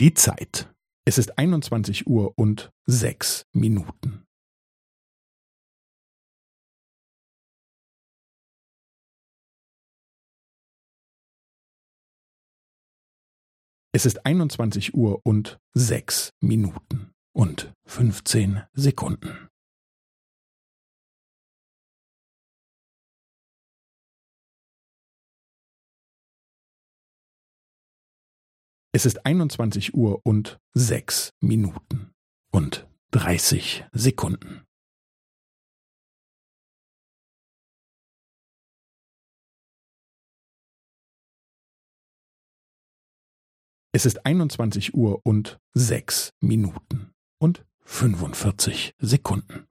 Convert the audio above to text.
Die Zeit. Es ist 21 Uhr und sechs Minuten. Es ist 21 Uhr und sechs Minuten und 15 Sekunden. Es ist 21 Uhr und sechs Minuten und 30 Sekunden. Es ist 21 Uhr und sechs Minuten und 45 Sekunden.